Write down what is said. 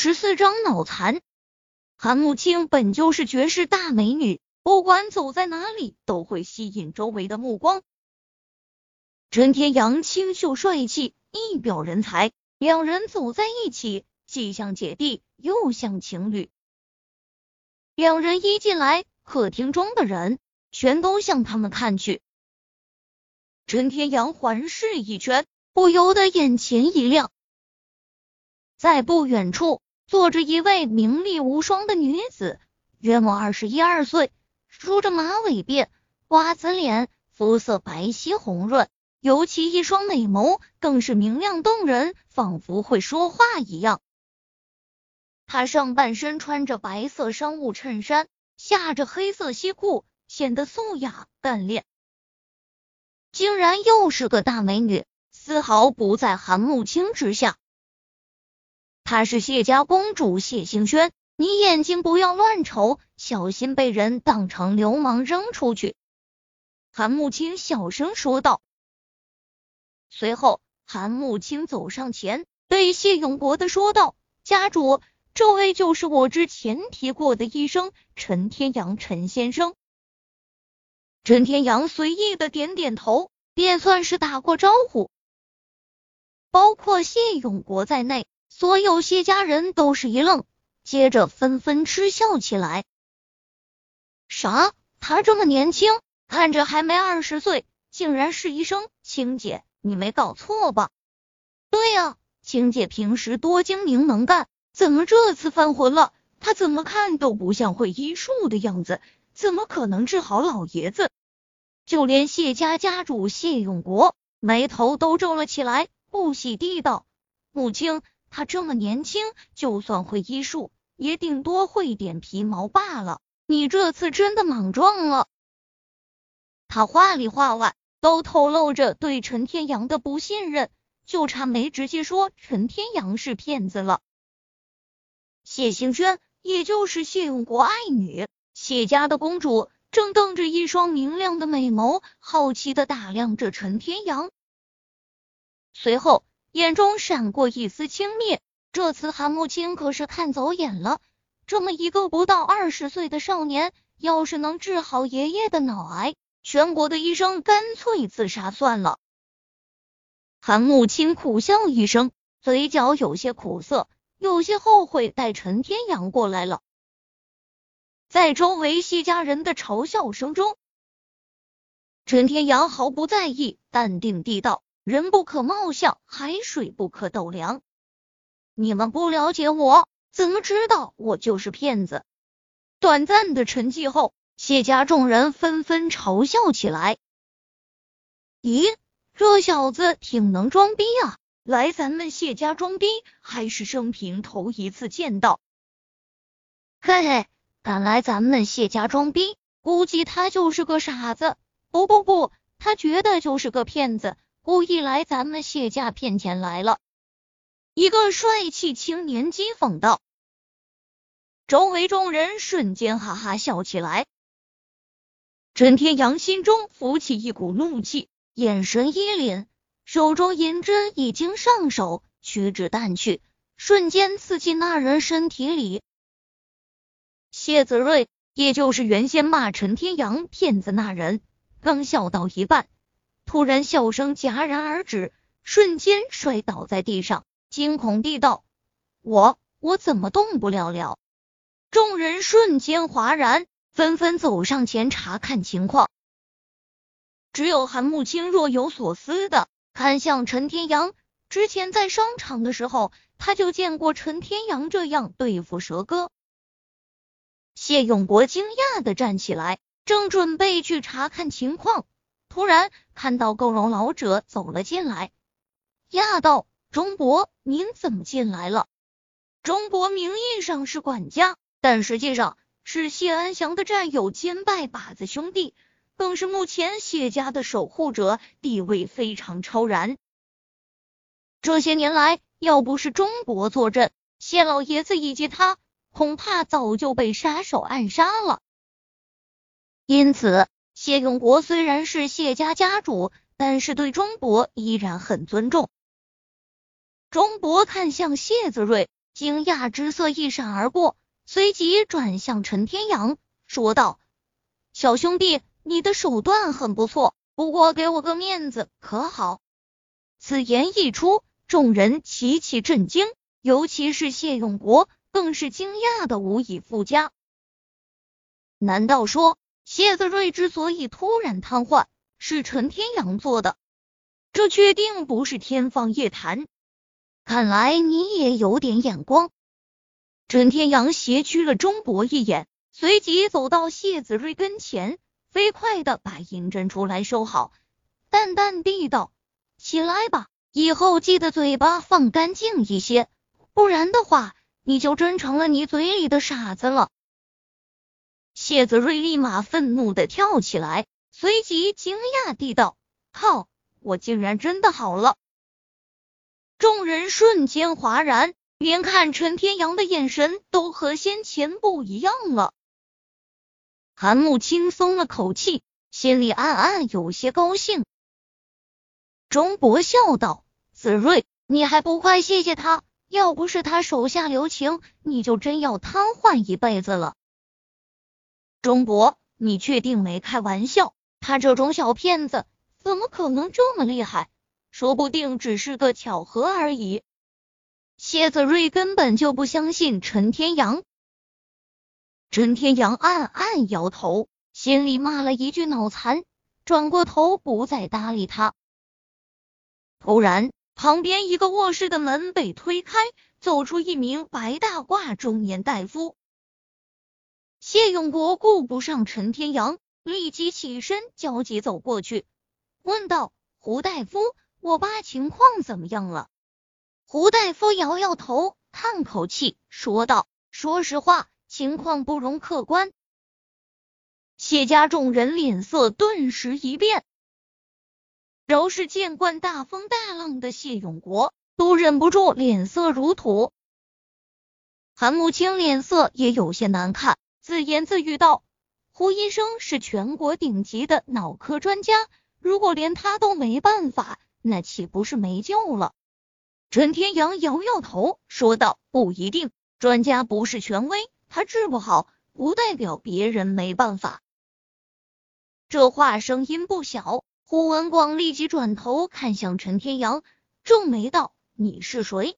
十四张脑残。韩慕清本就是绝世大美女，不管走在哪里都会吸引周围的目光。陈天阳清秀帅气，一表人才，两人走在一起，既像姐弟，又像情侣。两人一进来，客厅中的人全都向他们看去。陈天阳环视一圈，不由得眼前一亮，在不远处坐着一位名利无双的女子，约莫二十一二岁，梳着马尾辫，瓜子脸，肤色白皙红润。尤其一双美眸更是明亮动人，仿佛会说话一样。她上半身穿着白色商务衬衫，下着黑色西裤，显得素雅干练。竟然又是个大美女，丝毫不在韩慕清之下。她是谢家公主谢杏轩，你眼睛不要乱瞅，小心被人当成流氓扔出去。韩慕清小声说道。随后，韩慕清走上前，对谢永国的说道：“家主，这位就是我之前提过的医生陈天阳，陈先生。”陈天阳随意的点点头，便算是打过招呼。包括谢永国在内，所有谢家人都是一愣，接着纷纷嗤笑起来：“啥？他这么年轻，看着还没二十岁，竟然是医生？青姐。”你没搞错吧？对呀，青姐平时多精明能干，怎么这次犯浑了？她怎么看都不像会医术的样子，怎么可能治好老爷子？就连谢家家主谢永国眉头都皱了起来，不喜地道：“母亲，他这么年轻，就算会医术，也顶多会点皮毛罢了。你这次真的莽撞了。”他话里话外。都透露着对陈天阳的不信任，就差没直接说陈天阳是骗子了。谢行轩，也就是谢永国爱女，谢家的公主，正瞪着一双明亮的美眸，好奇的打量着陈天阳，随后眼中闪过一丝轻蔑。这次韩慕清可是看走眼了，这么一个不到二十岁的少年，要是能治好爷爷的脑癌。全国的医生干脆自杀算了。韩慕清苦笑一声，嘴角有些苦涩，有些后悔带陈天阳过来了。在周围谢家人的嘲笑声中，陈天阳毫不在意，淡定地道：“人不可貌相，海水不可斗量。你们不了解我，怎么知道我就是骗子？”短暂的沉寂后。谢家众人纷纷嘲笑起来。咦，这小子挺能装逼啊！来咱们谢家装逼，还是生平头一次见到。嘿嘿，敢来咱们谢家装逼，估计他就是个傻子。不不不，他绝对就是个骗子，故意来咱们谢家骗钱来了。一个帅气青年讥讽道。周围众人瞬间哈哈笑起来。陈天阳心中浮起一股怒气，眼神一凛，手中银针已经上手，取指淡去，瞬间刺进那人身体里。谢子睿，也就是原先骂陈天阳骗子那人，刚笑到一半，突然笑声戛然而止，瞬间摔倒在地上，惊恐地道：“我我怎么动不了了？”众人瞬间哗然。纷纷走上前查看情况，只有韩慕清若有所思的看向陈天阳。之前在商场的时候，他就见过陈天阳这样对付蛇哥。谢永国惊讶的站起来，正准备去查看情况，突然看到够荣老者走了进来，讶道：“钟伯，您怎么进来了？”钟伯名义上是管家，但实际上。是谢安祥的战友兼拜把子兄弟，更是目前谢家的守护者，地位非常超然。这些年来，要不是钟伯坐镇，谢老爷子以及他，恐怕早就被杀手暗杀了。因此，谢永国虽然是谢家家主，但是对钟伯依然很尊重。钟伯看向谢子睿。惊讶之色一闪而过，随即转向陈天阳，说道：“小兄弟，你的手段很不错，不过给我个面子可好？”此言一出，众人齐齐震惊，尤其是谢永国，更是惊讶的无以复加。难道说谢子睿之所以突然瘫痪，是陈天阳做的？这确定不是天方夜谭。看来你也有点眼光。陈天阳斜觑了钟博一眼，随即走到谢子睿跟前，飞快的把银针出来收好，淡淡地道：“起来吧，以后记得嘴巴放干净一些，不然的话，你就真成了你嘴里的傻子了。”谢子睿立马愤怒的跳起来，随即惊讶地道：“靠，我竟然真的好了！”众人瞬间哗然，连看陈天阳的眼神都和先前不一样了。韩木轻松了口气，心里暗暗有些高兴。钟博笑道：“子睿，你还不快谢谢他？要不是他手下留情，你就真要瘫痪一辈子了。”钟博，你确定没开玩笑？他这种小骗子，怎么可能这么厉害？说不定只是个巧合而已。谢子睿根本就不相信陈天阳。陈天阳暗暗摇头，心里骂了一句脑残，转过头不再搭理他。突然，旁边一个卧室的门被推开，走出一名白大褂中年大夫。谢永国顾不上陈天阳，立即起身，焦急走过去，问道：“胡大夫。”我爸情况怎么样了？胡大夫摇摇头，叹口气，说道：“说实话，情况不容客观。”谢家众人脸色顿时一变，饶是见惯大风大浪的谢永国都忍不住脸色如土。韩慕清脸色也有些难看，自言自语道：“胡医生是全国顶级的脑科专家，如果连他都没办法。”那岂不是没救了？陈天阳摇摇头，说道：“不一定，专家不是权威，他治不好，不代表别人没办法。”这话声音不小。胡文广立即转头看向陈天阳，皱眉道：“你是谁？